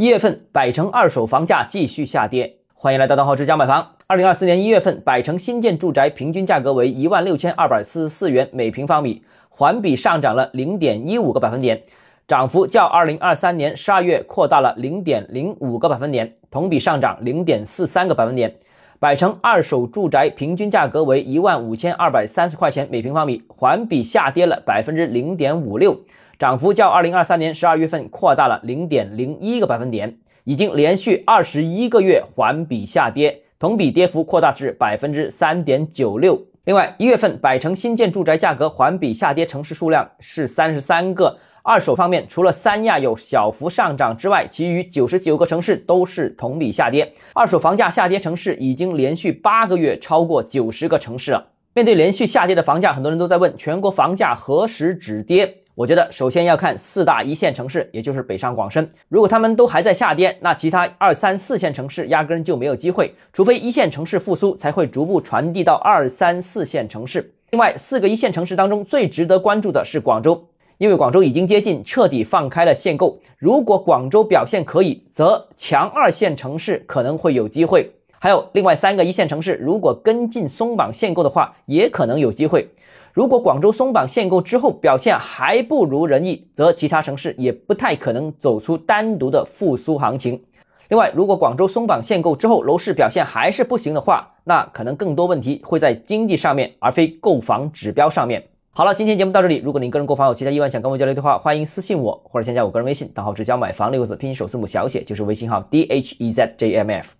一月份百城二手房价继续下跌，欢迎来到东浩之家买房。二零二四年一月份，百城新建住宅平均价格为一万六千二百四十四元每平方米，环比上涨了零点一五个百分点，涨幅较二零二三年十二月扩大了零点零五个百分点，同比上涨零点四三个百分点。百城二手住宅平均价格为一万五千二百三十块钱每平方米，环比下跌了百分之零点五六。涨幅较二零二三年十二月份扩大了零点零一个百分点，已经连续二十一个月环比下跌，同比跌幅扩大至百分之三点九六。另外，一月份百城新建住宅价格环比下跌城市数量是三十三个。二手方面，除了三亚有小幅上涨之外，其余九十九个城市都是同比下跌。二手房价下跌城市已经连续八个月超过九十个城市了。面对连续下跌的房价，很多人都在问：全国房价何时止跌？我觉得首先要看四大一线城市，也就是北上广深。如果他们都还在下跌，那其他二三四线城市压根就没有机会。除非一线城市复苏，才会逐步传递到二三四线城市。另外，四个一线城市当中最值得关注的是广州，因为广州已经接近彻底放开了限购。如果广州表现可以，则强二线城市可能会有机会。还有另外三个一线城市，如果跟进松绑限购的话，也可能有机会。如果广州松绑限购之后表现还不如人意，则其他城市也不太可能走出单独的复苏行情。另外，如果广州松绑限购之后楼市表现还是不行的话，那可能更多问题会在经济上面，而非购房指标上面。好了，今天节目到这里。如果您个人购房有其他疑问想跟我交流的话，欢迎私信我或者添加我个人微信，账号直交买房六个字拼音首字母小写就是微信号 d h e z j m f。